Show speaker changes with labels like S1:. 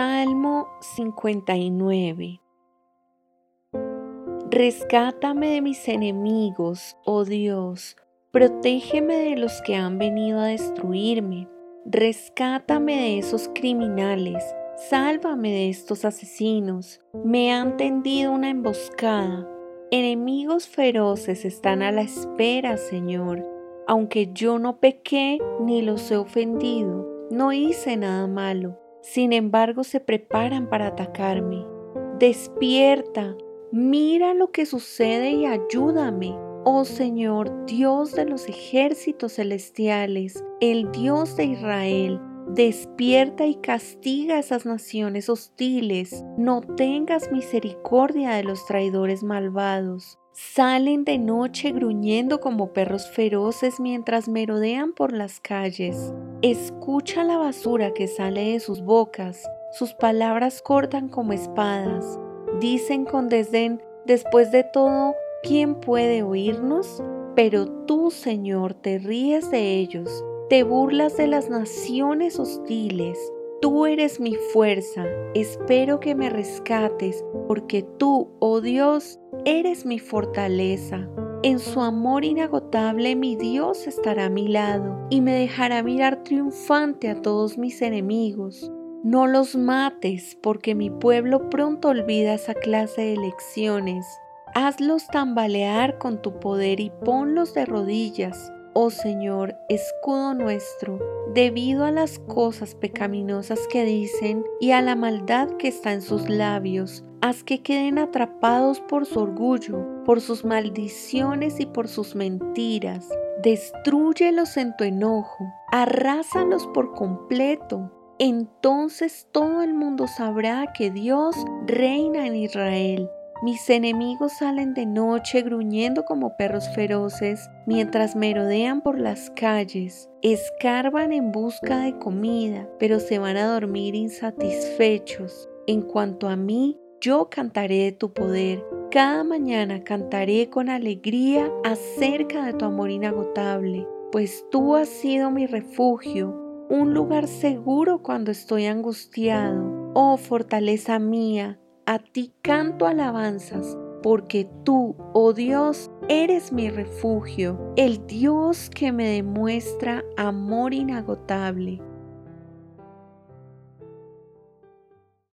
S1: Salmo 59 Rescátame de mis enemigos, oh Dios, protégeme de los que han venido a destruirme, rescátame de esos criminales, sálvame de estos asesinos, me han tendido una emboscada, enemigos feroces están a la espera, Señor, aunque yo no pequé ni los he ofendido, no hice nada malo, sin embargo se preparan para atacarme. Despierta, Mira lo que sucede y ayúdame. Oh Señor, Dios de los ejércitos celestiales, el Dios de Israel, despierta y castiga a esas naciones hostiles. No tengas misericordia de los traidores malvados. Salen de noche gruñendo como perros feroces mientras merodean por las calles. Escucha la basura que sale de sus bocas. Sus palabras cortan como espadas. Dicen con desdén, después de todo, ¿quién puede oírnos? Pero tú, Señor, te ríes de ellos, te burlas de las naciones hostiles. Tú eres mi fuerza, espero que me rescates, porque tú, oh Dios, eres mi fortaleza. En su amor inagotable mi Dios estará a mi lado y me dejará mirar triunfante a todos mis enemigos. No los mates, porque mi pueblo pronto olvida esa clase de lecciones. Hazlos tambalear con tu poder y ponlos de rodillas, oh Señor, escudo nuestro, debido a las cosas pecaminosas que dicen y a la maldad que está en sus labios. Haz que queden atrapados por su orgullo, por sus maldiciones y por sus mentiras. Destrúyelos en tu enojo, arrásalos por completo entonces todo el mundo sabrá que Dios reina en Israel. Mis enemigos salen de noche gruñendo como perros feroces mientras merodean por las calles, escarban en busca de comida, pero se van a dormir insatisfechos. En cuanto a mí, yo cantaré de tu poder. Cada mañana cantaré con alegría acerca de tu amor inagotable, pues tú has sido mi refugio un lugar seguro cuando estoy angustiado. Oh fortaleza mía, a ti canto alabanzas, porque tú, oh Dios, eres mi refugio, el Dios que me demuestra amor inagotable.